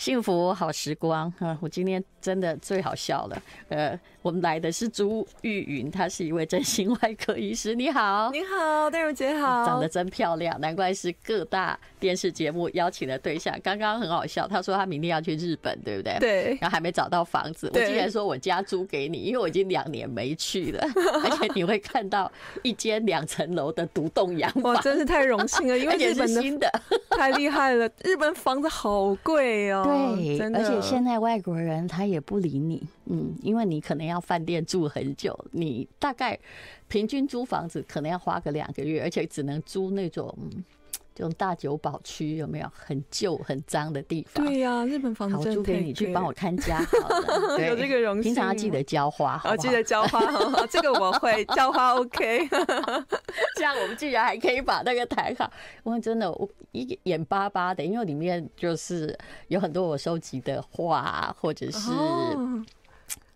幸福好时光啊！我今天真的最好笑了。呃，我们来的是朱玉云，她是一位整形外科医师。你好，你好，戴茹姐好，长得真漂亮，难怪是各大电视节目邀请的对象。刚刚很好笑，她说她明天要去日本，对不对？对。然后还没找到房子，我竟然说我家租给你，因为我已经两年没去了，而且你会看到一间两层楼的独栋洋房，哇，真是太荣幸了，因为日本的 太厉害了，日本房子好贵哦。对，而且现在外国人他也不理你，嗯，因为你可能要饭店住很久，你大概平均租房子可能要花个两个月，而且只能租那种。这种大久保区有没有很旧很脏的地方？对呀、啊，日本房子。好，租给你去帮我看家好了。有这个荣幸。平常要记得浇花，好，好，记得浇花，这个我会 浇花。OK，这样我们居然还可以把那个谈好。我真的，我一眼巴巴的，因为里面就是有很多我收集的画，或者是。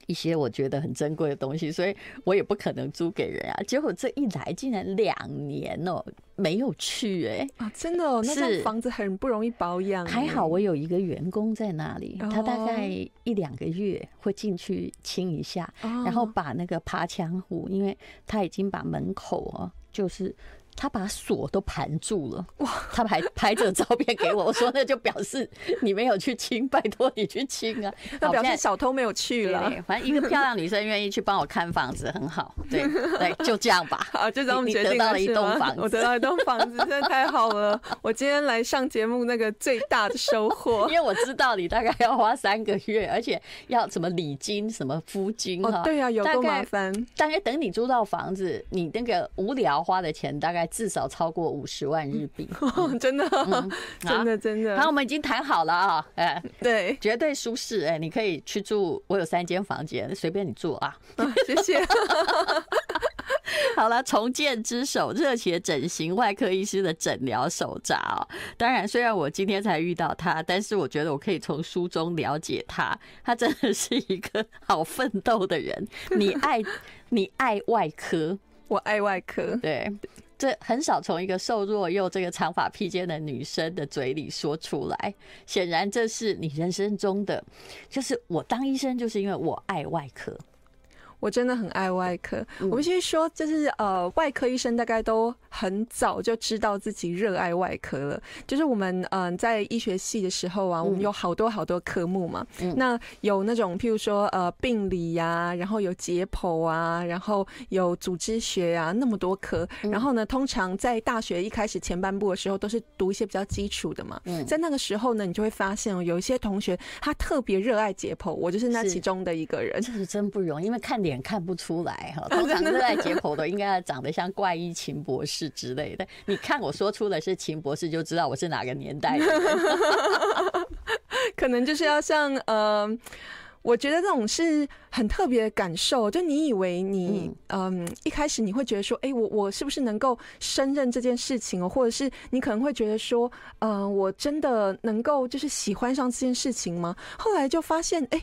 一些我觉得很珍贵的东西，所以我也不可能租给人啊。结果这一来竟然两年哦、喔，没有去哎、欸、啊，真的哦，那这房子很不容易保养。还好我有一个员工在那里，他大概一两个月会进去清一下，然后把那个爬墙虎，因为他已经把门口哦，就是。他把锁都盘住了，哇！他还 拍这个照片给我，我说那就表示你没有去亲，拜托你去亲啊！那表示小偷没有去了。反正一个漂亮女生愿意去帮我看房子，很好。对对，就这样吧。好，就这样我们决定了。你得到了一栋房子，我得到一栋房子，真的太好了！我今天来上节目，那个最大的收获，因为我知道你大概要花三个月，而且要什么礼金、什么夫金哈。对啊，有够麻烦。大概等你租到房子，你那个无聊花的钱大概。至少超过五十万日币，嗯，真的，嗯，真的，真的。好，我们已经谈好了啊，哎，对，绝对舒适，哎，你可以去住，我有三间房间，随便你住啊。谢谢。好了，重建之手，热血整形外科医师的诊疗手札哦。当然，虽然我今天才遇到他，但是我觉得我可以从书中了解他，他真的是一个好奋斗的人。你爱，你爱外科，我爱外科，对。这很少从一个瘦弱又这个长发披肩的女生的嘴里说出来。显然，这是你人生中的，就是我当医生，就是因为我爱外科。我真的很爱外科。我必须说，就是呃，外科医生大概都很早就知道自己热爱外科了。就是我们嗯、呃，在医学系的时候啊，我们有好多好多科目嘛。嗯那有那种譬如说呃病理呀、啊，然后有解剖啊，然后有组织学啊，那么多科。然后呢，通常在大学一开始前半部的时候，都是读一些比较基础的嘛。嗯在那个时候呢，你就会发现哦，有一些同学他特别热爱解剖，我就是那其中的一个人。这是真不容易，因为看脸。看不出来哈，通常热爱解剖的应该要长得像怪医秦博士之类的。你看我说出的是秦博士，就知道我是哪个年代的。可能就是要像呃，我觉得这种是很特别的感受。就你以为你嗯，一开始你会觉得说，哎，我我是不是能够胜任这件事情哦？或者是你可能会觉得说，嗯，我真的能够就是喜欢上这件事情吗？后来就发现，哎。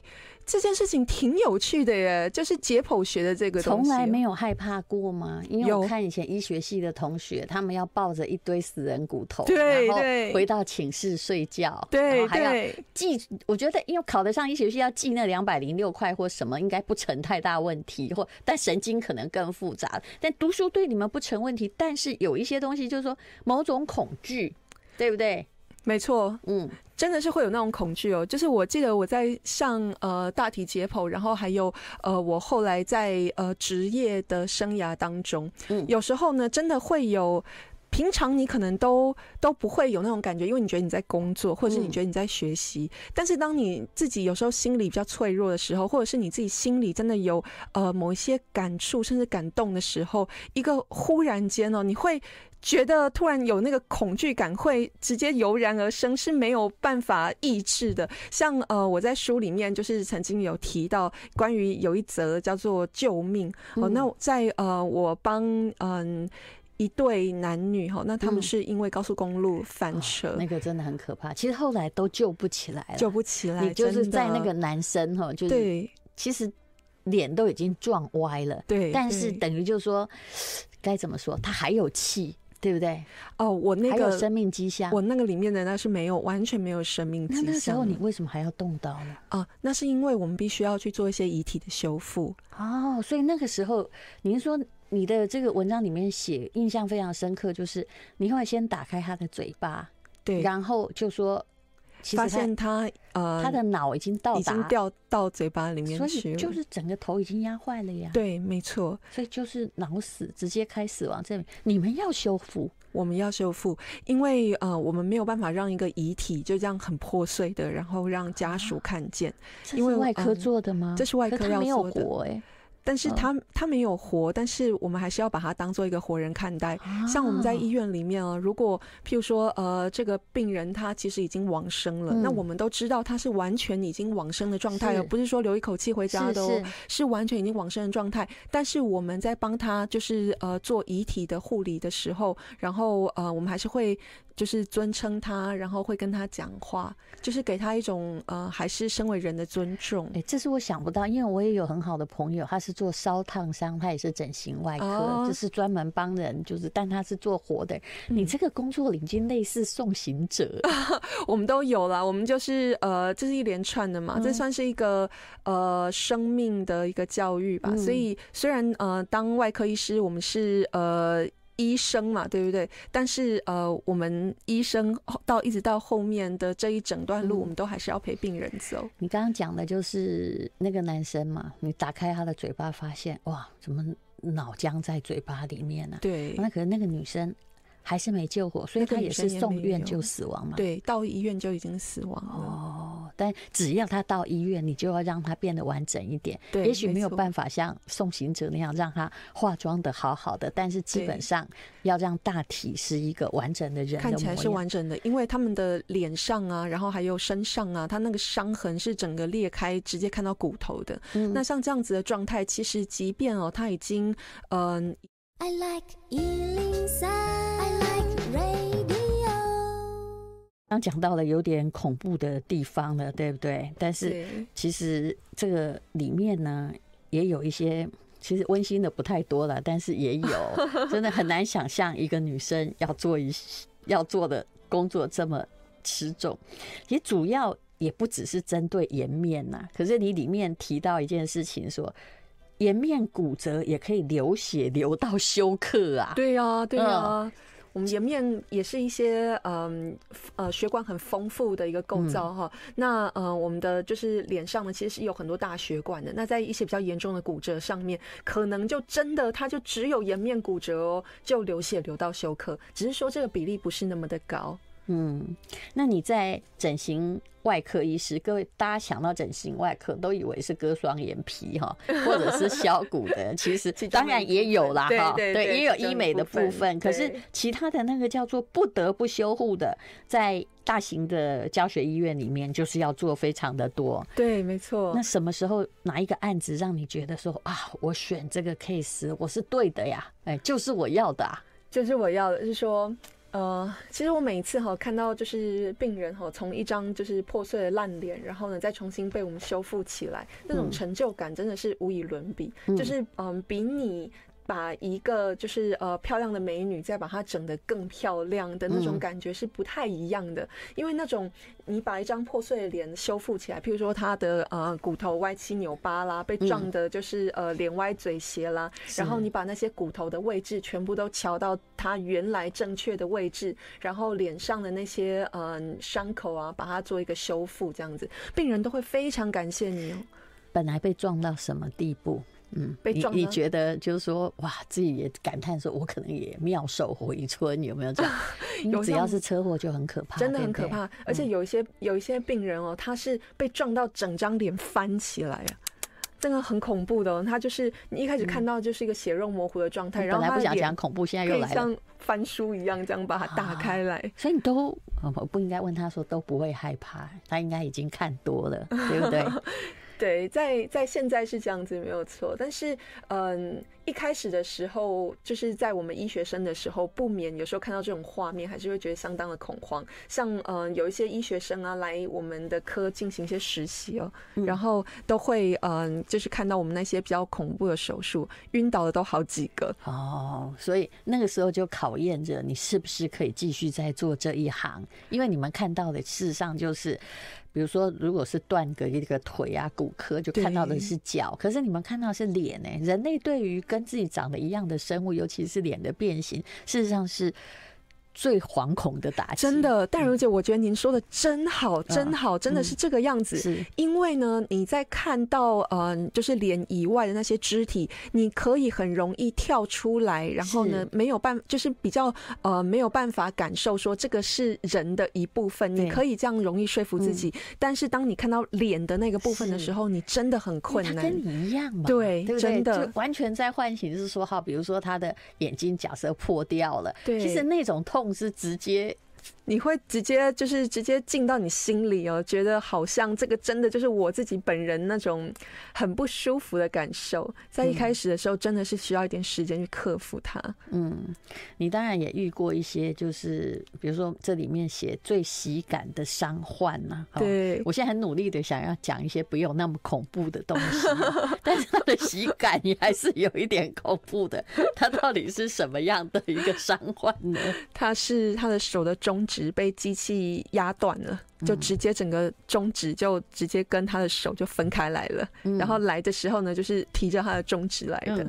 这件事情挺有趣的耶，就是解剖学的这个东西，从来没有害怕过吗？因为我看以前医学系的同学，他们要抱着一堆死人骨头，对，然后回到寝室睡觉，对，然后还要记。我觉得，因为考得上医学系，要记那两百零六块或什么，应该不成太大问题。或但神经可能更复杂。但读书对你们不成问题，但是有一些东西，就是说某种恐惧，对不对？没错，嗯。真的是会有那种恐惧哦，就是我记得我在上呃大体解剖，然后还有呃我后来在呃职业的生涯当中，嗯，有时候呢真的会有，平常你可能都都不会有那种感觉，因为你觉得你在工作，或者是你觉得你在学习，但是当你自己有时候心里比较脆弱的时候，或者是你自己心里真的有呃某一些感触甚至感动的时候，一个忽然间哦，你会。觉得突然有那个恐惧感，会直接油然而生，是没有办法抑制的。像呃，我在书里面就是曾经有提到关于有一则叫做救命哦。那在呃，我帮嗯一对男女哈，那他们是因为高速公路翻车，那个真的很可怕。其实后来都救不起来了，救不起来。你就是在那个男生哈，就是对，其实脸都已经撞歪了，对，但是等于就是说该怎么说，他还有气。对不对？哦，我那个还有生命迹象，我那个里面的那是没有，完全没有生命迹象。那那时候你为什么还要动刀呢？啊，那是因为我们必须要去做一些遗体的修复。哦，所以那个时候，您说你的这个文章里面写，印象非常深刻，就是你会先打开他的嘴巴，对，然后就说。发现他呃，他的脑已经到达，已经掉到嘴巴里面去了，就是整个头已经压坏了呀。对，没错，所以就是脑死，直接开死亡证明。你们要修复，我们要修复，因为呃，我们没有办法让一个遗体就这样很破碎的，然后让家属看见。啊、因为外科做的吗？这是外科要做的。哎。但是他他没有活，但是我们还是要把他当做一个活人看待。像我们在医院里面啊，如果譬如说呃这个病人他其实已经往生了，那我们都知道他是完全已经往生的状态，了不是说留一口气回家的哦，是完全已经往生的状态。但是我们在帮他就是呃做遗体的护理的时候，然后呃我们还是会。就是尊称他，然后会跟他讲话，就是给他一种呃，还是身为人的尊重。哎、欸，这是我想不到，因为我也有很好的朋友，他是做烧烫伤，他也是整形外科，哦、就是专门帮人，就是但他是做活的。嗯、你这个工作领经类似送行者，我们都有啦，我们就是呃，这是一连串的嘛，嗯、这算是一个呃生命的一个教育吧。嗯、所以虽然呃，当外科医师，我们是呃。医生嘛，对不对？但是呃，我们医生到一直到后面的这一整段路，嗯、我们都还是要陪病人走。你刚刚讲的就是那个男生嘛？你打开他的嘴巴，发现哇，怎么脑浆在嘴巴里面呢、啊？对，那可能那个女生。还是没救活，所以他也是送院就死亡嘛。对，到医院就已经死亡了。哦，但只要他到医院，你就要让他变得完整一点。对，也许没有办法像送行者那样让他化妆的好好的，但是基本上要让大体是一个完整的人的，看起来是完整的。因为他们的脸上啊，然后还有身上啊，他那个伤痕是整个裂开，直接看到骨头的。嗯，那像这样子的状态，其实即便哦，他已经嗯。I like 刚讲到了有点恐怖的地方了，对不对？但是其实这个里面呢，也有一些其实温馨的不太多了，但是也有 真的很难想象一个女生要做一要做的工作这么吃重。也主要也不只是针对颜面呐，可是你里面提到一件事情，说颜面骨折也可以流血流到休克啊？对呀，对呀。我们颜面也是一些嗯呃血管很丰富的一个构造哈，嗯、那呃我们的就是脸上呢其实是有很多大血管的，那在一些比较严重的骨折上面，可能就真的它就只有颜面骨折哦，就流血流到休克，只是说这个比例不是那么的高。嗯，那你在整形外科医师，各位大家想到整形外科都以为是割双眼皮哈，或者是削骨的，其实当然也有啦哈，对，也有医美的部分。可是其他的那个叫做不得不修护的，在大型的教学医院里面，就是要做非常的多。对，没错。那什么时候哪一个案子让你觉得说啊，我选这个 case 我是对的呀？哎，就是我要的，啊，就是我要的，是说。呃，其实我每一次哈看到就是病人哈从一张就是破碎的烂脸，然后呢再重新被我们修复起来，那种成就感真的是无以伦比，嗯、就是嗯比你。把一个就是呃漂亮的美女，再把她整得更漂亮的那种感觉是不太一样的，因为那种你把一张破碎的脸修复起来，譬如说她的呃骨头歪七扭八啦，被撞的就是呃脸歪嘴斜啦，然后你把那些骨头的位置全部都调到她原来正确的位置，然后脸上的那些嗯伤口啊，把它做一个修复，这样子病人都会非常感谢你哦。本来被撞到什么地步？嗯，被撞你你觉得就是说，哇，自己也感叹说，我可能也妙手回春，有没有这样？有，只要是车祸就很可怕，真的很可怕。而且有一些有一些病人哦，他是被撞到整张脸翻起来啊，真的很恐怖的。他就是你一开始看到就是一个血肉模糊的状态，然后本来不想讲恐怖，现在又来了，像翻书一样这样把它打开来。所以你都我不应该问他说都不会害怕，他应该已经看多了，对不对？对，在在现在是这样子没有错，但是嗯，一开始的时候，就是在我们医学生的时候，不免有时候看到这种画面，还是会觉得相当的恐慌。像嗯、呃，有一些医学生啊，来我们的科进行一些实习哦，嗯、然后都会嗯、呃，就是看到我们那些比较恐怖的手术，晕倒的都好几个哦。所以那个时候就考验着你是不是可以继续在做这一行，因为你们看到的事实上就是。比如说，如果是断个一个腿啊，骨科就看到的是脚，可是你们看到的是脸呢？人类对于跟自己长得一样的生物，尤其是脸的变形，事实上是。最惶恐的打击，真的，淡如姐，我觉得您说的真好，真好，真的是这个样子。是，因为呢，你在看到嗯，就是脸以外的那些肢体，你可以很容易跳出来，然后呢，没有办，就是比较呃没有办法感受说这个是人的一部分，你可以这样容易说服自己。但是当你看到脸的那个部分的时候，你真的很困难。跟你一样嘛，对，真的。就完全在唤醒，就是说，哈，比如说他的眼睛假设破掉了，对，其实那种痛。是直接。你会直接就是直接进到你心里哦，觉得好像这个真的就是我自己本人那种很不舒服的感受。在一开始的时候，真的是需要一点时间去克服它。嗯，你当然也遇过一些，就是比如说这里面写最喜感的伤患呐。对，我现在很努力的想要讲一些不用那么恐怖的东西，但是他的喜感也还是有一点恐怖的。他到底是什么样的一个伤患呢？他是他的手的中指被机器压断了，就直接整个中指就直接跟他的手就分开来了。然后来的时候呢，就是提着他的中指来的。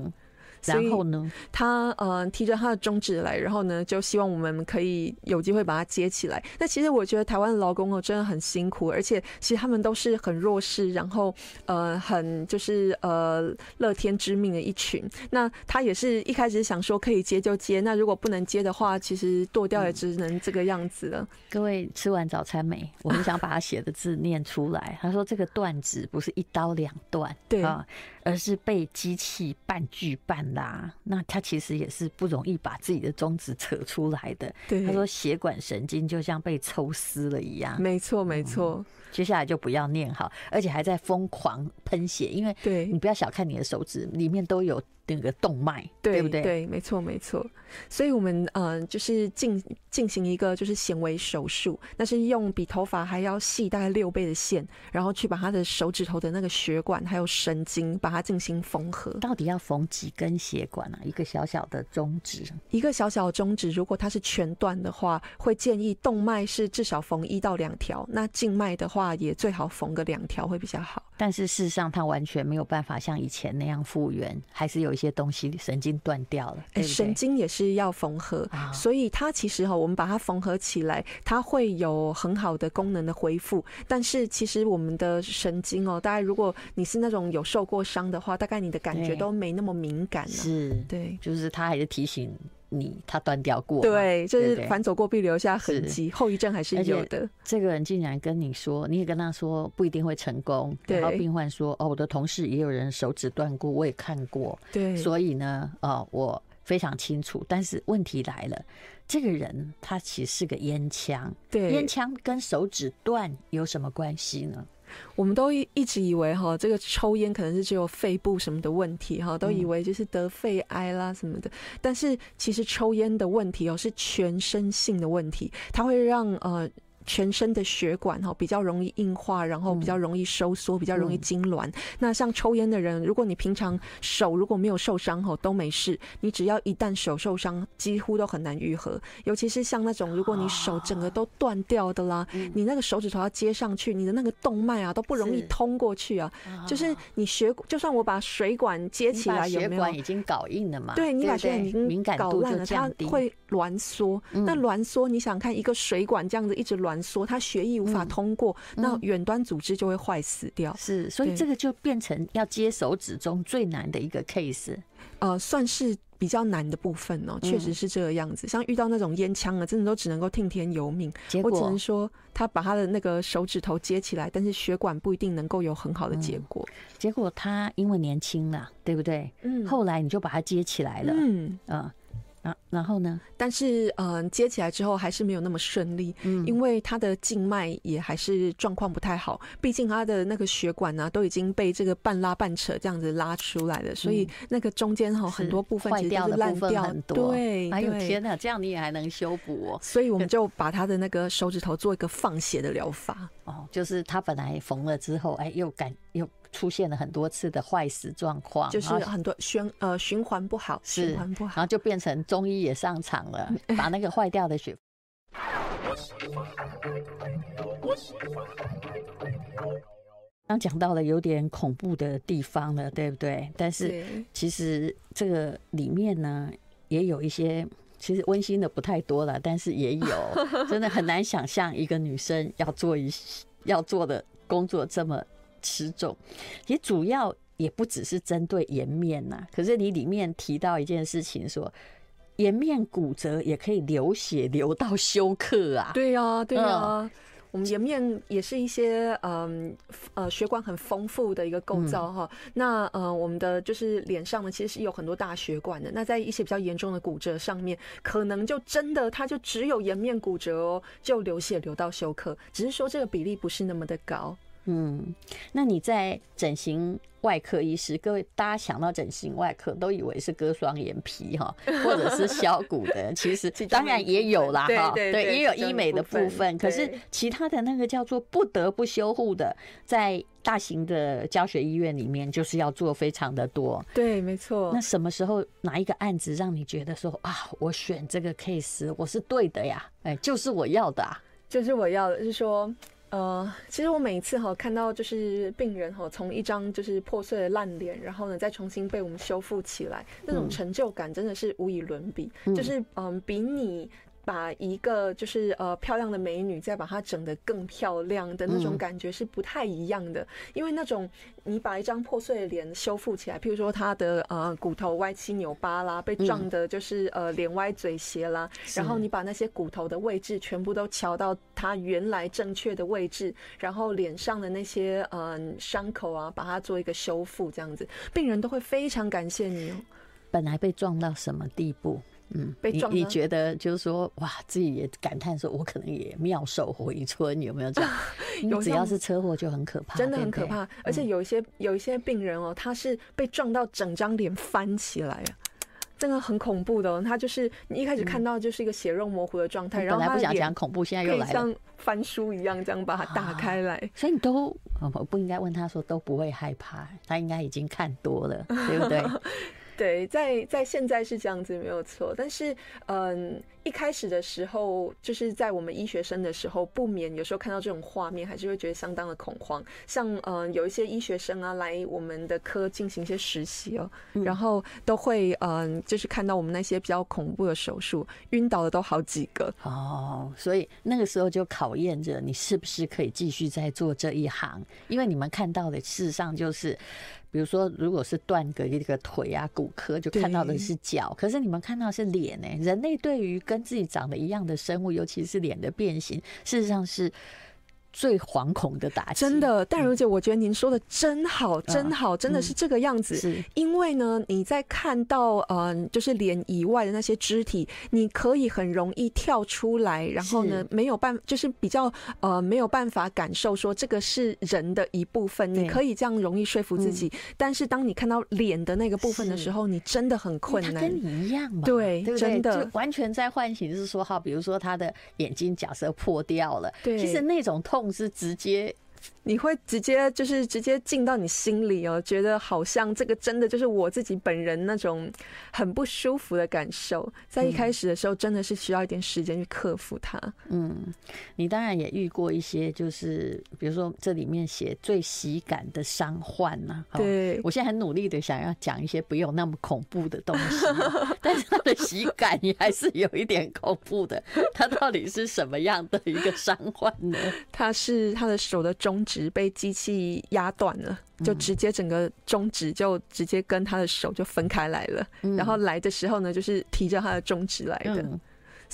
然后呢，他呃提着他的中指来，然后呢就希望我们可以有机会把它接起来。那其实我觉得台湾的劳工哦真的很辛苦，而且其实他们都是很弱势，然后呃很就是呃乐天知命的一群。那他也是一开始想说可以接就接，那如果不能接的话，其实剁掉也只能这个样子了。各位吃完早餐没？我们想把他写的字念出来。他说这个断指不是一刀两断，对啊。而是被机器半锯半拉，那他其实也是不容易把自己的中指扯出来的。对，他说血管神经就像被抽丝了一样。没错，没错。嗯，接下来就不要念好，而且还在疯狂喷血，因为对你不要小看你的手指，里面都有。那个动脉，对，不对？对，没错，没错。所以，我们呃，就是进进行一个就是显微手术，那是用比头发还要细大概六倍的线，然后去把他的手指头的那个血管还有神经把它进行缝合。到底要缝几根血管啊？一个小小的中指，一个小小的中指，如果它是全断的话，会建议动脉是至少缝一到两条，那静脉的话也最好缝个两条会比较好。但是事实上，它完全没有办法像以前那样复原，还是有一些东西神经断掉了。对对，神经也是要缝合，哦、所以它其实哈，我们把它缝合起来，它会有很好的功能的恢复。但是其实我们的神经哦，大概如果你是那种有受过伤的话，大概你的感觉都没那么敏感了。是，对，就是它还是提醒。你他断掉过，对，就是反走过必留下痕迹，后遗症还是有的。这个人竟然跟你说，你也跟他说不一定会成功。然后病患说：“哦，我的同事也有人手指断过，我也看过。”对，所以呢，哦，我非常清楚。但是问题来了，这个人他其实是个烟枪，对，烟枪跟手指断有什么关系呢？我们都一直以为哈，这个抽烟可能是只有肺部什么的问题哈，都以为就是得肺癌啦什么的。但是其实抽烟的问题哦，是全身性的问题，它会让呃。全身的血管哈比较容易硬化，然后比较容易收缩，比较容易痉挛。那像抽烟的人，如果你平常手如果没有受伤哈都没事，你只要一旦手受伤，几乎都很难愈合。尤其是像那种如果你手整个都断掉的啦，你那个手指头要接上去，你的那个动脉啊都不容易通过去啊。就是你血，就算我把水管接起来，有没有？血管已经搞硬了嘛？对，你把血管已经搞烂了，它会挛缩。那挛缩，你想看一个水管这样子一直攣。攣缩，它血液无法通过，嗯、那远端组织就会坏死掉。是，所以这个就变成要接手指中最难的一个 case。呃，算是比较难的部分哦，确实是这个样子。嗯、像遇到那种烟枪啊，真的都只能够听天由命。结果我只能说，他把他的那个手指头接起来，但是血管不一定能够有很好的结果。嗯、结果他因为年轻了，对不对？嗯。后来你就把他接起来了。嗯。啊、呃。啊，然后呢？但是，嗯、呃，接起来之后还是没有那么顺利，嗯，因为他的静脉也还是状况不太好，毕竟他的那个血管呢、啊、都已经被这个半拉半扯这样子拉出来了，所以那个中间哈很多部分其实是烂掉很多。对，哎呦天哪，这样你也还能修补哦？所以我们就把他的那个手指头做一个放血的疗法。哦，就是他本来缝了之后，哎，又感又。出现了很多次的坏死状况，就是很多循呃循环不好，循环不好，然后就变成中医也上场了，把那个坏掉的血。刚讲到了有点恐怖的地方了，对不对？但是其实这个里面呢，也有一些其实温馨的不太多了，但是也有 真的很难想象一个女生要做一要做的工作这么。持重，其实主要也不只是针对颜面呐。可是你里面提到一件事情，说颜面骨折也可以流血流到休克啊。对呀，对呀。我们颜面也是一些嗯呃血管很丰富的一个构造哈。那呃我们的就是脸上呢，其实是有很多大血管的。那在一些比较严重的骨折上面，可能就真的它就只有颜面骨折哦，就流血流到休克。只是说这个比例不是那么的高。嗯，那你在整形外科医师，各位大家想到整形外科都以为是割双眼皮哈，或者是削骨的，其实 当然也有啦哈，对，也有医美的部分。可是其他的那个叫做不得不修护的，在大型的教学医院里面，就是要做非常的多。对，没错。那什么时候哪一个案子让你觉得说啊，我选这个 case 我是对的呀？哎，就是我要的啊，就是我要的，是说。呃，其实我每一次哈看到就是病人哈从一张就是破碎的烂脸，然后呢再重新被我们修复起来，那种成就感真的是无以伦比。嗯、就是嗯、呃，比你。把一个就是呃漂亮的美女，再把她整得更漂亮的那种感觉是不太一样的。嗯、因为那种你把一张破碎的脸修复起来，譬如说她的呃骨头歪七扭八啦，被撞的就是呃脸歪嘴斜啦，嗯、然后你把那些骨头的位置全部都乔到她原来正确的位置，然后脸上的那些呃伤口啊，把它做一个修复，这样子，病人都会非常感谢你哦。本来被撞到什么地步？嗯，被撞你你觉得就是说，哇，自己也感叹说，我可能也妙手回春，有没有这样？有，只要是车祸就很可怕，真的很可怕。而且有一些有一些病人哦，他是被撞到整张脸翻起来啊，真的很恐怖的哦。他就是你一开始看到就是一个血肉模糊的状态，然后本来不想讲恐怖，现在又来了，像翻书一样这样把它打开来。所以你都我不应该问他说都不会害怕，他应该已经看多了，对不对？对，在在现在是这样子没有错，但是嗯，一开始的时候，就是在我们医学生的时候，不免有时候看到这种画面，还是会觉得相当的恐慌。像嗯，有一些医学生啊来我们的科进行一些实习哦，然后都会嗯，就是看到我们那些比较恐怖的手术，晕倒的都好几个哦。所以那个时候就考验着你是不是可以继续在做这一行，因为你们看到的事实上就是。比如说，如果是断个一个腿啊，骨科就看到的是脚，可是你们看到的是脸呢？人类对于跟自己长得一样的生物，尤其是脸的变形，事实上是。最惶恐的打击，真的，淡如姐，我觉得您说的真好，真好，真的是这个样子。是，因为呢，你在看到嗯，就是脸以外的那些肢体，你可以很容易跳出来，然后呢，没有办，就是比较呃没有办法感受说这个是人的一部分，你可以这样容易说服自己。但是当你看到脸的那个部分的时候，你真的很困难。跟你一样嘛，对，真的。完全在唤醒，就是说，哈，比如说他的眼睛假设破掉了，对，其实那种痛。是直接。你会直接就是直接进到你心里哦，觉得好像这个真的就是我自己本人那种很不舒服的感受。在一开始的时候，真的是需要一点时间去克服它。嗯，你当然也遇过一些，就是比如说这里面写最喜感的伤患呐。对，我现在很努力的想要讲一些不用那么恐怖的东西，但是他的喜感也还是有一点恐怖的。他到底是什么样的一个伤患呢？他是他的手的中指。指被机器压断了，就直接整个中指就直接跟他的手就分开来了。然后来的时候呢，就是提着他的中指来的。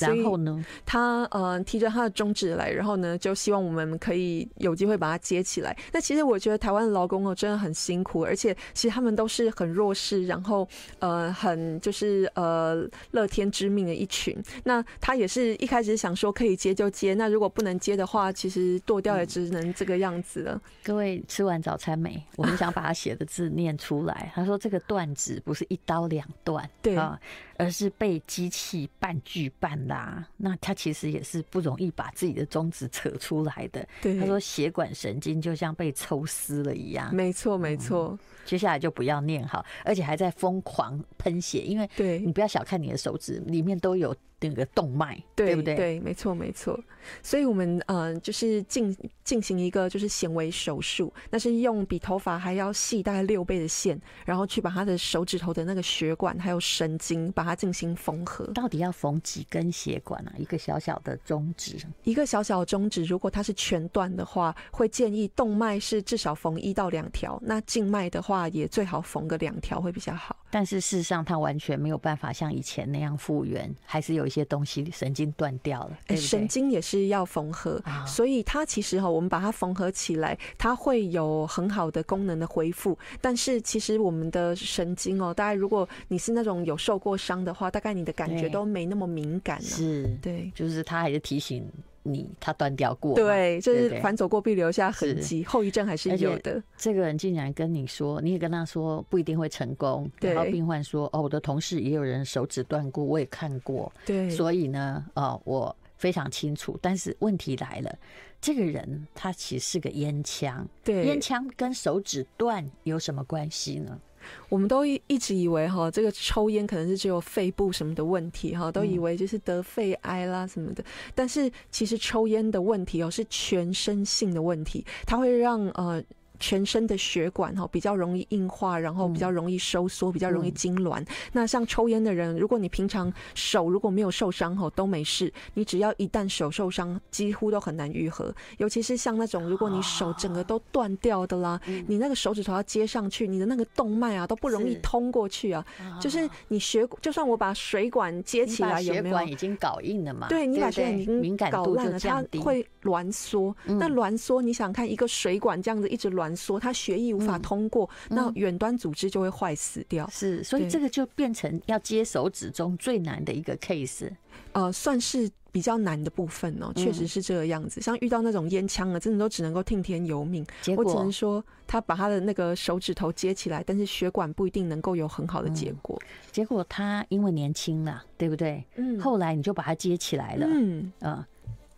然后呢，他呃提着他的中指来，然后呢就希望我们可以有机会把它接起来。那其实我觉得台湾的劳工哦真的很辛苦，而且其实他们都是很弱势，然后呃很就是呃乐天知命的一群。那他也是一开始想说可以接就接，那如果不能接的话，其实剁掉也只能这个样子了。嗯、各位吃完早餐没？我们想把他写的字念出来。他说这个断指不是一刀两断，对啊。而是被机器半锯半拉，那他其实也是不容易把自己的中指扯出来的。对，他说血管神经就像被抽丝了一样。没错，没错。接下来就不要念好，而且还在疯狂喷血，因为对你不要小看你的手指，里面都有。那个动脉，对不对？对，没错，没错。所以，我们嗯、呃，就是进进行一个就是显微手术，那是用比头发还要细大概六倍的线，然后去把他的手指头的那个血管还有神经把它进行缝合。到底要缝几根血管啊？一个小小的中指，一个小小的中指，如果它是全断的话，会建议动脉是至少缝一到两条，那静脉的话也最好缝个两条会比较好。但是事实上，它完全没有办法像以前那样复原，还是有一些东西神经断掉了。对对，神经也是要缝合，哦，所以它其实哈，我们把它缝合起来，它会有很好的功能的恢复。但是其实我们的神经哦，大概如果你是那种有受过伤的话，大概你的感觉都没那么敏感。是，对，就是他还是提醒。你他断掉过，对，就是反走过必留下痕迹，后遗症还是有的。这个人竟然跟你说，你也跟他说不一定会成功。然后病患说：“哦，我的同事也有人手指断过，我也看过。”对，所以呢，哦，我非常清楚。但是问题来了，这个人他其实是个烟枪，对，烟枪跟手指断有什么关系呢？我们都一一直以为哈，这个抽烟可能是只有肺部什么的问题哈，都以为就是得肺癌啦什么的。但是其实抽烟的问题哦，是全身性的问题，它会让呃。全身的血管哈比较容易硬化，然后比较容易收缩，比较容易痉挛。那像抽烟的人，如果你平常手如果没有受伤哈都没事，你只要一旦手受伤，几乎都很难愈合。尤其是像那种如果你手整个都断掉的啦，你那个手指头要接上去，你的那个动脉啊都不容易通过去啊。就是你血，就算我把水管接起来，有没有？血管已经搞硬了嘛？对，你把血管已经搞烂了，它会挛缩。那挛缩，你想看一个水管这样子一直攣。说他血液无法通过，嗯、那远端组织就会坏死掉。是，所以这个就变成要接手指中最难的一个 case。呃，算是比较难的部分哦，确实是这个样子。像遇到那种烟枪啊，真的都只能够听天由命。我只能说，他把他的那个手指头接起来，但是血管不一定能够有很好的结果。结果他因为年轻了，对不对？嗯。后来你就把他接起来了。嗯。啊。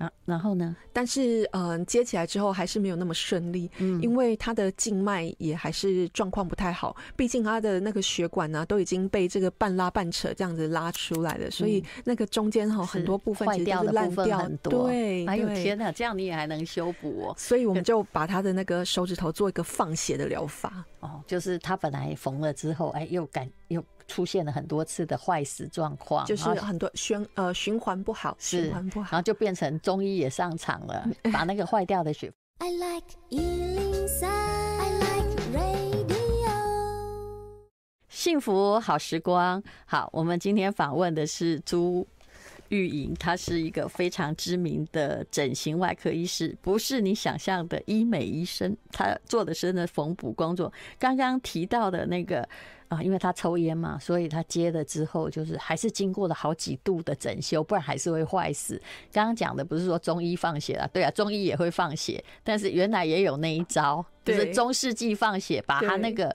啊，然后呢？但是，嗯、呃，接起来之后还是没有那么顺利，嗯，因为他的静脉也还是状况不太好。毕竟他的那个血管呢、啊，都已经被这个半拉半扯这样子拉出来了，嗯、所以那个中间哈很多部分其实是烂掉很多。对，哎呦天哪，这样你也还能修补哦？所以我们就把他的那个手指头做一个放血的疗法。哦，就是他本来缝了之后，哎，又感又。出现了很多次的坏死状况，就是很多循呃循环不好，循环不好，然后就变成中医也上场了，把那个坏掉的血。I like 103, I like radio 幸福好时光，好，我们今天访问的是朱玉莹，她是一个非常知名的整形外科医师，不是你想象的医美医生，她做的是那缝补工作。刚刚提到的那个。啊，因为他抽烟嘛，所以他接了之后，就是还是经过了好几度的整修，不然还是会坏死。刚刚讲的不是说中医放血啊，对啊，中医也会放血，但是原来也有那一招，就是中世纪放血，把他那个。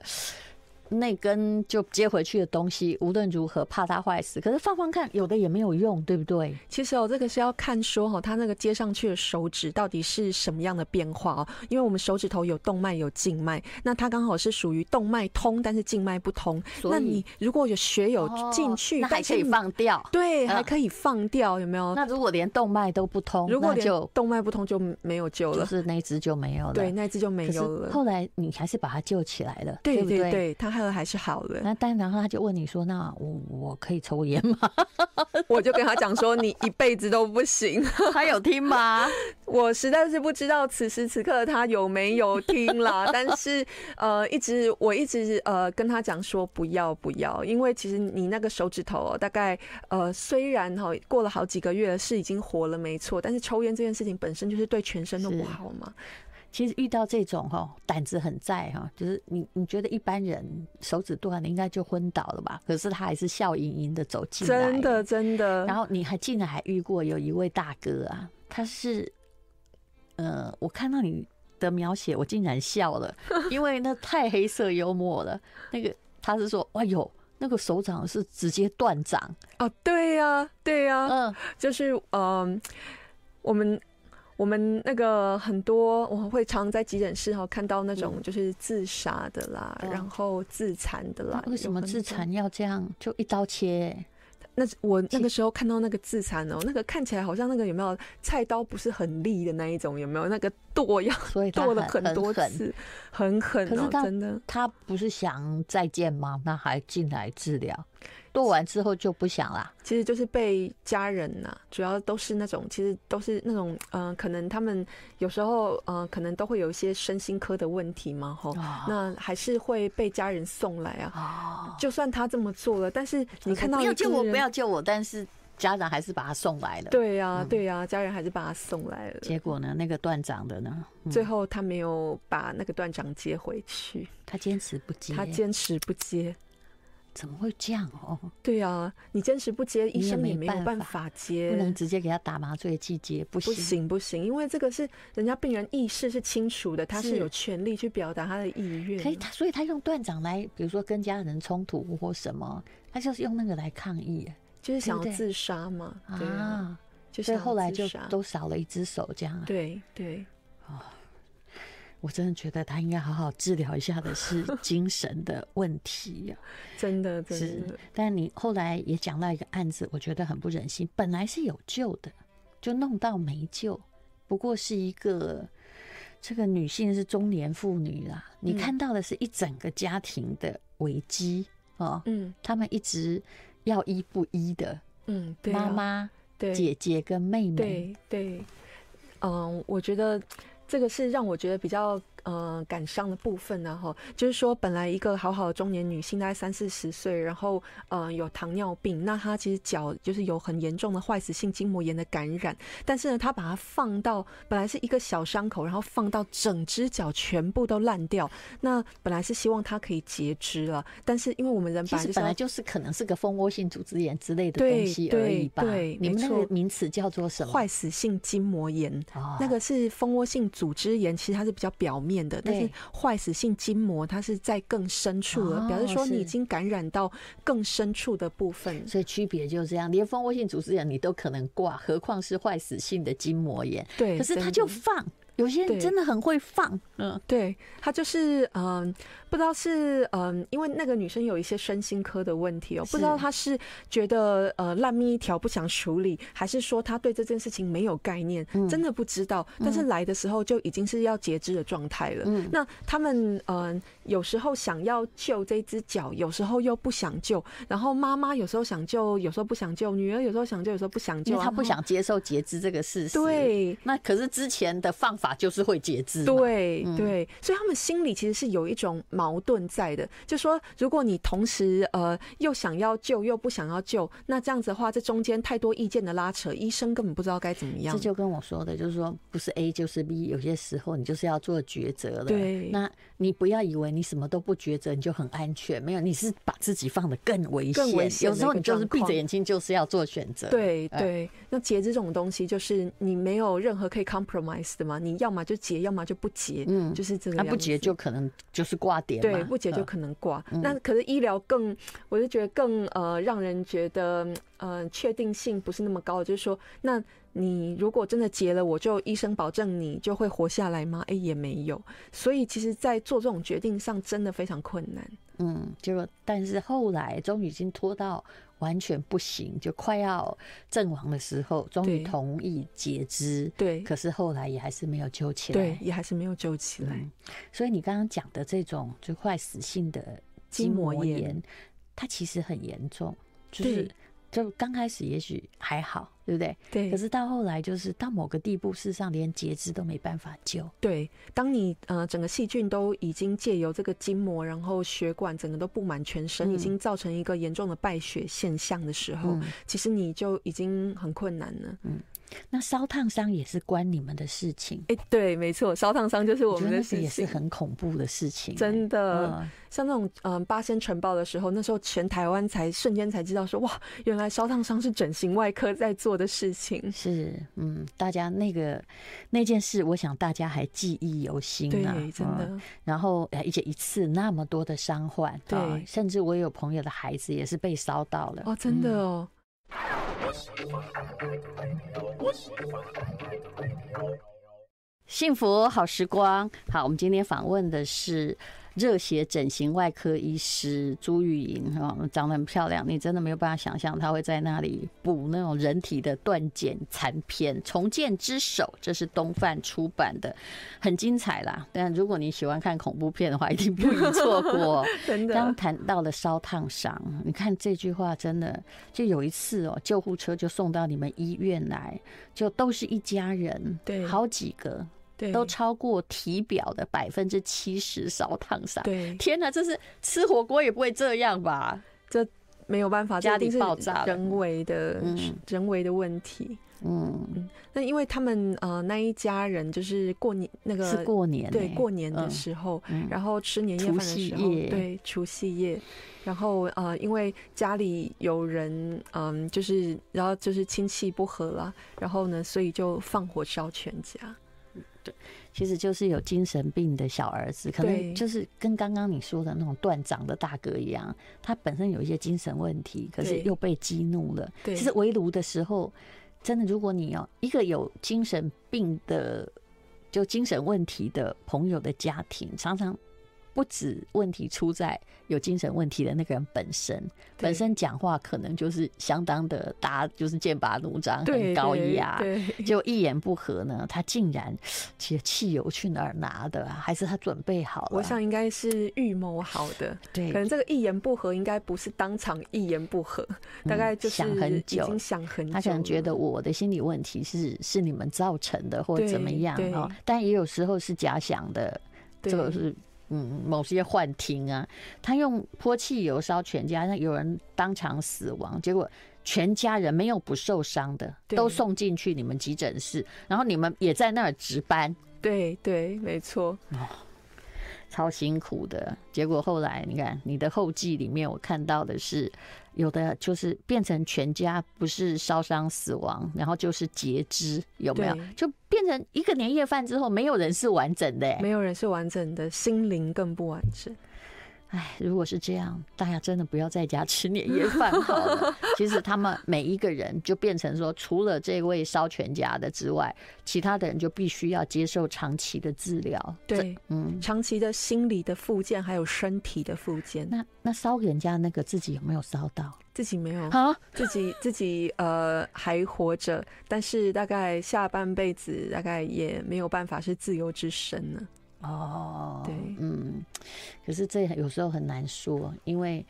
那根就接回去的东西，无论如何怕它坏死。可是放放看，有的也没有用，对不对？其实哦，这个是要看说哈，它那个接上去的手指到底是什么样的变化哦。因为我们手指头有动脉有静脉，那它刚好是属于动脉通，但是静脉不通。那你如果有血有进去，那还可以放掉。对，还可以放掉，有没有？那如果连动脉都不通，如果就动脉不通就没有救了，就是那只就没有了。对，那只就没有了。后来你还是把它救起来了，对对不对？对，它。还是好了。那但然后他就问你说：“那我我可以抽烟吗？” 我就跟他讲说：“你一辈子都不行。”他有听吗？我实在是不知道此时此刻他有没有听啦。但是呃，一直我一直呃跟他讲说不要不要，因为其实你那个手指头哦，大概呃虽然哈过了好几个月是已经活了没错，但是抽烟这件事情本身就是对全身都不好嘛。其实遇到这种哈胆子很在哈，就是你你觉得一般人手指断了应该就昏倒了吧？可是他还是笑盈盈的走进来，真的真的。然后你还竟然还遇过有一位大哥啊，他是，呃，我看到你的描写，我竟然笑了，因为那太黑色幽默了。那个他是说，哎呦，那个手掌是直接断掌哦，对呀对呀，嗯，就是嗯、呃，我们。我们那个很多，我会常在急诊室哈看到那种就是自杀的啦，嗯、然后自残的啦。为什么自残要这样就一刀切？那我那个时候看到那个自残哦，那个看起来好像那个有没有菜刀不是很利的那一种，有没有那个剁要剁了很多次，很狠哦，真的。他不是想再见吗？那还进来治疗？做完之后就不想了，其实就是被家人呐、啊，主要都是那种，其实都是那种，嗯、呃，可能他们有时候，嗯、呃，可能都会有一些身心科的问题嘛，吼，那还是会被家人送来啊。就算他这么做了，但是你看到不要救我，不要救我，但是家长还是把他送来了。对呀、啊，对呀、啊，家人还是把他送来了。结果呢，那个断掌的呢，最后他没有把那个断掌接回去，他坚持不接，他坚持不接。怎么会这样哦？对啊，你坚持不接，医生也没有办法接，不能直接给他打麻醉剂接，不行不行不行，因为这个是人家病人意识是清楚的，他是有权利去表达他的意愿。可以，他所以他用断掌来，比如说跟家人冲突或什么，他就是用那个来抗议，就是想要自杀嘛。对啊，就是后来就都少了一只手这样。对对。我真的觉得他应该好好治疗一下的是精神的问题呀，真的，真的。是，但你后来也讲到一个案子，我觉得很不忍心。本来是有救的，就弄到没救。不过是一个这个女性是中年妇女啦，你看到的是一整个家庭的危机哦。嗯，他们一直要医不医的。嗯，对妈妈、姐姐跟妹妹。对对，嗯，我觉得。这个是让我觉得比较。呃，感伤的部分呢，哈，就是说，本来一个好好的中年女性，大概三四十岁，然后呃有糖尿病，那她其实脚就是有很严重的坏死性筋膜炎的感染，但是呢，她把它放到本来是一个小伤口，然后放到整只脚全部都烂掉，那本来是希望她可以截肢了，但是因为我们人本来就是，本来就是可能是个蜂窝性组织炎之类的东西而已吧，对，你们那个名词叫做什么？坏死性筋膜炎，哦，那个是蜂窝性组织炎，其实它是比较表面。的，但是坏死性筋膜它是在更深处了，表示说你已经感染到更深处的部分，所以区别就是这样。连蜂窝性组织炎你都可能挂，何况是坏死性的筋膜炎？对，可是它就放。有些人真的很会放，嗯，对，他就是嗯，不知道是嗯，因为那个女生有一些身心科的问题哦，不知道她是觉得呃烂命一条不想处理，还是说她对这件事情没有概念，真的不知道。但是来的时候就已经是要截肢的状态了。嗯那他们嗯，有时候想要救这只脚，有时候又不想救，然后妈妈有时候想救，有时候不想救，女儿有时候想救，有时候不想救，因为她不想接受截肢这个事实。对，那可是之前的放法。就是会截肢，对对，所以他们心里其实是有一种矛盾在的，就说如果你同时呃又想要救又不想要救，那这样子的话，这中间太多意见的拉扯，医生根本不知道该怎么样。这就跟我说的，就是说不是 A 就是 B，有些时候你就是要做抉择了。对，那你不要以为你什么都不抉择你就很安全，没有，你是把自己放得更危险。更危险。有时候你就是闭着眼睛就是要做选择。对对，那截肢这种东西就是你没有任何可以 compromise 的嘛，你。要么就截，要么就不截，嗯，就是这个。那不截就可能就是挂点，对，不截就可能挂。那可是医疗更，我就觉得更呃，让人觉得呃，确定性不是那么高。就是说，那你如果真的截了，我就医生保证你就会活下来吗？哎，也没有。所以其实，在做这种决定上，真的非常困难。嗯，结果但是后来终于已经拖到。完全不行，就快要阵亡的时候，终于同意截肢。对，可是后来也还是没有救起来。对，也还是没有救起来。嗯、所以你刚刚讲的这种就坏死性的筋膜炎，它其实很严重，就是就刚开始也许还好。对不对？对。可是到后来，就是到某个地步，事实上连截肢都没办法救。对，当你呃整个细菌都已经借由这个筋膜，然后血管整个都布满全身，嗯、已经造成一个严重的败血现象的时候，嗯、其实你就已经很困难了。嗯。那烧烫伤也是关你们的事情，哎、欸，对，没错，烧烫伤就是我们的事情，也是很恐怖的事情，真的。嗯、像那种嗯八仙尘爆的时候，那时候全台湾才瞬间才知道说，哇，原来烧烫伤是整形外科在做的事情。是，嗯，大家那个那件事，我想大家还记忆犹新啊，对，真的。嗯、然后而且一次那么多的伤患，对、嗯，甚至我有朋友的孩子也是被烧到了，哦，真的哦。嗯幸福好时光，好，我们今天访问的是。热血整形外科医师朱玉莹啊，长得很漂亮，你真的没有办法想象她会在那里补那种人体的断简残篇，重建之手，这是东贩出版的，很精彩啦。但如果你喜欢看恐怖片的话，一定不能错过。真的，刚谈到了烧烫伤，你看这句话真的，就有一次哦，救护车就送到你们医院来，就都是一家人，对，好几个。对，都超过体表的百分之七十烧烫伤。对，天哪，这是吃火锅也不会这样吧？这没有办法，家里爆炸，人为的，嗯、人为的问题。嗯，那因为他们呃那一家人就是过年那个是过年，对，过年的时候，嗯、然后吃年夜饭的时候，对，除夕夜，然后呃因为家里有人嗯、呃、就是然后就是亲戚不和了，然后呢所以就放火烧全家。对，其实就是有精神病的小儿子，可能就是跟刚刚你说的那种断掌的大哥一样，他本身有一些精神问题，可是又被激怒了。对，其实围炉的时候，真的，如果你要一个有精神病的，就精神问题的朋友的家庭，常常。不止问题出在有精神问题的那个人本身，本身讲话可能就是相当的大，就是剑拔弩张，很高压，就一言不合呢，他竟然其实汽油去哪儿拿的？还是他准备好了？我想应该是预谋好的，对，可能这个一言不合应该不是当场一言不合，大概就是想很久，已经想很久，他可能觉得我的心理问题是是你们造成的，或者怎么样啊？但也有时候是假想的，这个是。嗯，某些幻听啊，他用泼汽油烧全家，那有人当场死亡，结果全家人没有不受伤的，都送进去你们急诊室，然后你们也在那儿值班。对对，没错。超辛苦的，结果后来你看你的后记里面，我看到的是有的就是变成全家不是烧伤死亡，然后就是截肢，有没有？就变成一个年夜饭之后，没有人是完整的，没有人是完整的，心灵更不完整。哎，如果是这样，大家真的不要在家吃年夜饭好了。其实他们每一个人就变成说，除了这位烧全家的之外，其他的人就必须要接受长期的治疗。对，嗯，长期的心理的复健，还有身体的复健。那那烧人家那个自己有没有烧到？自己没有啊，自己自己呃还活着，但是大概下半辈子大概也没有办法是自由之身了。哦，对，嗯，可是这有时候很难说，因为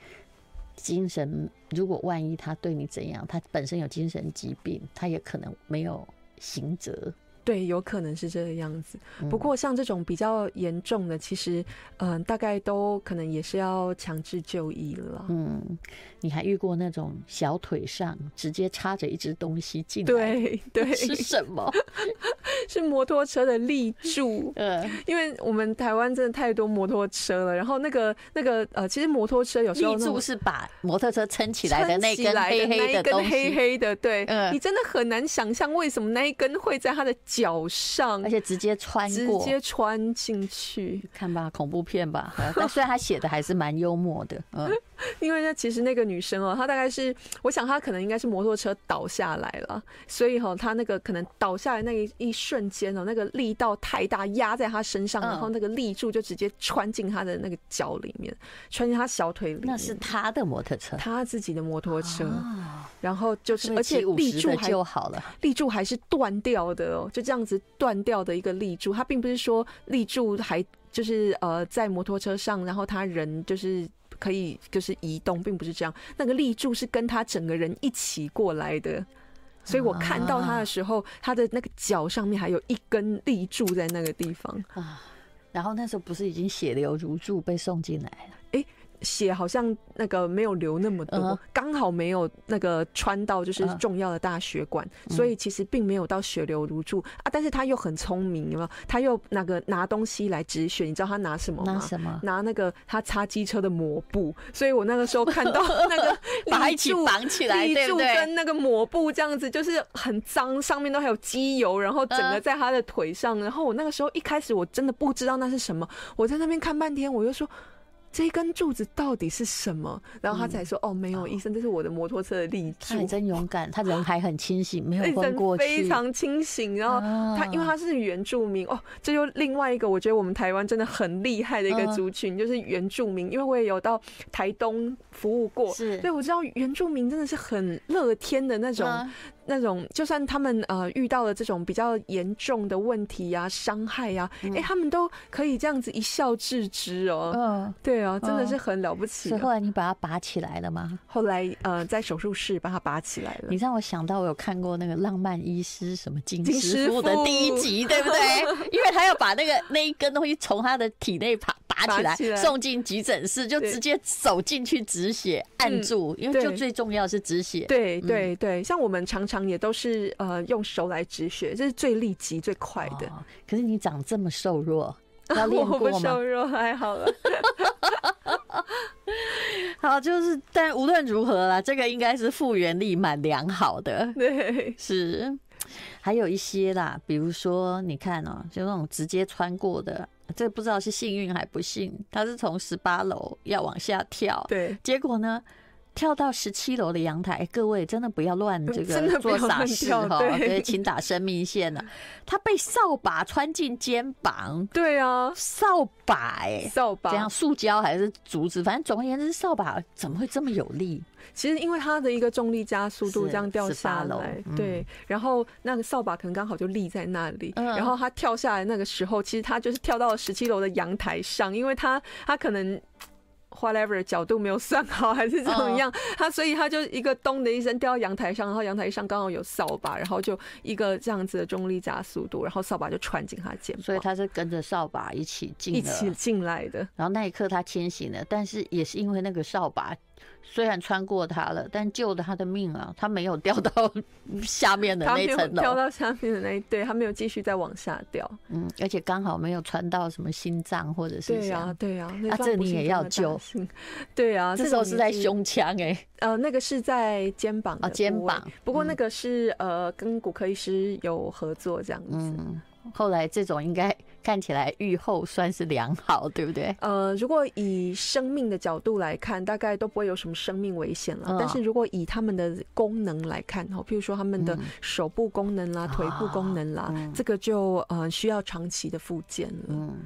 精神如果万一他对你怎样，他本身有精神疾病，他也可能没有刑责。对，有可能是这个样子。不过像这种比较严重的，其实嗯、呃，大概都可能也是要强制就医了。嗯，你还遇过那种小腿上直接插着一只东西进来？对对，是什么？是摩托车的立柱。嗯，因为我们台湾真的太多摩托车了。然后那个那个呃，其实摩托车有时候立柱是把摩托车撑起来的那根黑黑的东西，黑黑的。对，嗯，你真的很难想象为什么那一根会在他的。脚上，而且直接穿过，直接穿进去，看吧，恐怖片吧。但虽然他写的还是蛮幽默的，嗯，因为呢，其实那个女生哦，她大概是，我想她可能应该是摩托车倒下来了，所以哈，她那个可能倒下来那一一瞬间哦，那个力道太大，压在她身上，然后那个立柱就直接穿进她的那个脚里面，穿进她小腿里面。那是她的摩托车，她自己的摩托车，然后就是，而且立柱还就好了，立柱还是断掉的哦，就。这样子断掉的一个立柱，它并不是说立柱还就是呃在摩托车上，然后他人就是可以就是移动，并不是这样。那个立柱是跟他整个人一起过来的，所以我看到他的时候，他的那个脚上面还有一根立柱在那个地方啊。然后那时候不是已经血流如注被送进来了？血好像那个没有流那么多，刚好没有那个穿到就是重要的大血管，所以其实并没有到血流如注啊。但是他又很聪明，有没有？他又那个拿东西来止血，你知道他拿什么吗？拿什么？拿那个他擦机车的抹布。所以我那个时候看到 那个把它一起绑起来，立柱跟那个抹布这样子，就是很脏，上面都还有机油，然后整个在他的腿上。然后我那个时候一开始我真的不知道那是什么，我在那边看半天，我就说。这根柱子到底是什么？然后他才说：“嗯、哦，没有，医生，这是我的摩托车的立柱。”他真勇敢，他人还很清醒，没有昏 过去，非常清醒。然后他，因为他是原住民哦，这就另外一个我觉得我们台湾真的很厉害的一个族群，就是原住民。因为我也有到台东服务过，是，所以我知道原住民真的是很乐天的那种。那种就算他们呃遇到了这种比较严重的问题呀、伤害呀，哎，他们都可以这样子一笑置之哦。嗯，对啊，真的是很了不起。后来你把它拔起来了吗？后来呃在手术室把它拔起来了。你让我想到我有看过那个浪漫医师什么金师傅的第一集，对不对？因为他要把那个那一根东西从他的体内拔拔起来，送进急诊室，就直接走进去止血，按住，因为就最重要是止血。对对对，像我们常常。也都是呃用手来止血，这是最立即最快的。哦、可是你长这么瘦弱，要练过吗？我不瘦弱还好了。好，就是但无论如何啦，这个应该是复原力蛮良好的。对，是。还有一些啦，比如说你看哦、喔，就那种直接穿过的，这不知道是幸运还不幸，他是从十八楼要往下跳，对，结果呢？跳到十七楼的阳台，各位真的不要乱这个做傻事哈，对，请打生命线了。他被扫把穿进肩膀，对啊，扫把哎，扫把，这样塑胶还是竹子，反正总而言之，扫把怎么会这么有力？其实因为它的一个重力加速度这样掉下来，对，然后那个扫把可能刚好就立在那里，然后他跳下来那个时候，其实他就是跳到了十七楼的阳台上，因为他他可能。Whatever 角度没有算好还是怎么样，他所以他就一个咚的一声掉到阳台上，然后阳台上刚好有扫把，然后就一个这样子的重力加速度，然后扫把就穿进他肩膀，所以他是跟着扫把一起进一起进来的。然后那一刻他清醒了，但是也是因为那个扫把。虽然穿过他了，但救了他的命啊！他没有掉到 下面的那层楼，掉到下面的那一对，他没有继续再往下掉。嗯，而且刚好没有穿到什么心脏或者是对呀、啊，对呀、啊，啊，这你也要救。对、啊，这时候是在胸腔哎、欸，呃，那个是在肩膀啊，肩膀。不过那个是、嗯、呃，跟骨科医师有合作这样子。嗯后来这种应该看起来愈后算是良好，对不对？呃，如果以生命的角度来看，大概都不会有什么生命危险了。但是如果以他们的功能来看，哈，譬如说他们的手部功能啦、腿部功能啦，这个就呃需要长期的复健了。嗯，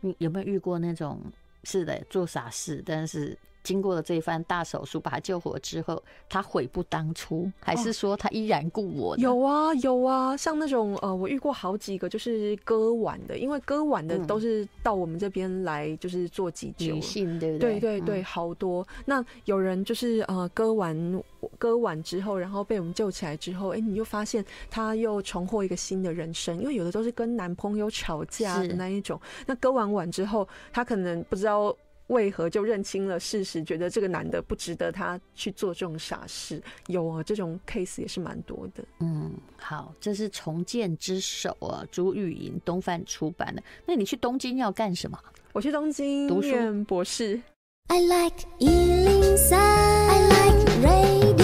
你有没有遇过那种是的做傻事，但是？经过了这一番大手术，把他救活之后，他悔不当初，还是说他依然故我？有啊，有啊，像那种呃，我遇过好几个，就是割腕的，因为割腕的都是到我们这边来，就是做急救，女性对不对？对对对，好多。那有人就是呃，割完割腕之后，然后被我们救起来之后，哎，你就发现他又重获一个新的人生，因为有的都是跟男朋友吵架的那一种。那割完腕之后，他可能不知道。为何就认清了事实，觉得这个男的不值得他去做这种傻事？有啊，这种 case 也是蛮多的。嗯，好，这是重建之手啊，朱玉莹，东方出版的。那你去东京要干什么？我去东京读书博士。I like 103。I like radio。